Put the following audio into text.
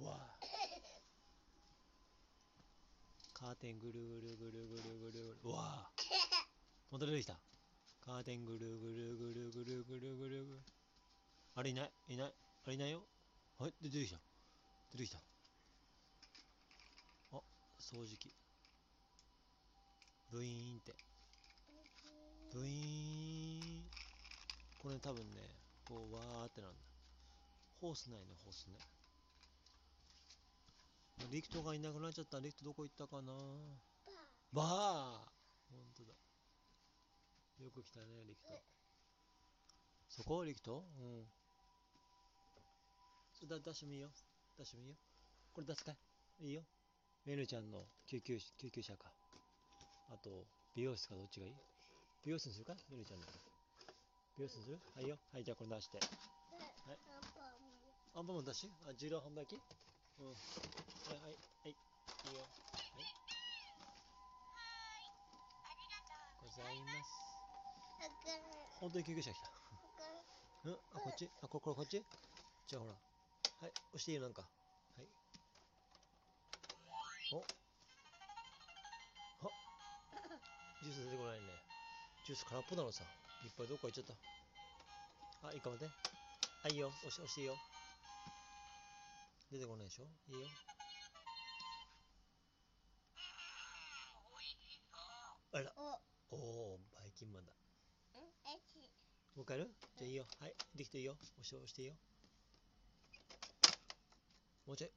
うわ。カーテンぐるぐるぐるぐるぐるぐる。うわ。また出てきた。カーテンぐるぐるぐるぐるぐるぐる。ぐるあれいない？いない？あれいないよ。はい？出てきた。出てきた。あ掃除機。ブイーンって。ブイーン。これ多分ねこうわーってなんだ。ホースないねホースね。リクトがいなくなっちゃった。リクトどこ行ったかな？バー。ほんとだ。よく来たねリクト。そこ？リクト？うん。それだ出してもいいよ出してもいいよこれ出すかい？いいよ。メルちゃんの救急救急車か。あと美容室かどっちがいい？美容室にするか？メルちゃんの美容室にする？はいいよ。はいじゃあこれ出して。アンパンマン出しあ自動販売機？うんはいはいはいいいよ。はい。ございます。本当に救急車来た。うん？あこっち？あここれこっち？じゃあほら。はい押していいよなんか。はい。お。あ。ジュース出てこないね。ジュース空っぽなのさ。いっぱいどっか行っちゃった。あいいか待ってあいいよ。押して押していいよ。出てこないでしょ？いいよあら。お。おーバイキンマンだ。もう一回やる？じゃあいいよ。はいできていいよ。押して押していいよ。もうちょい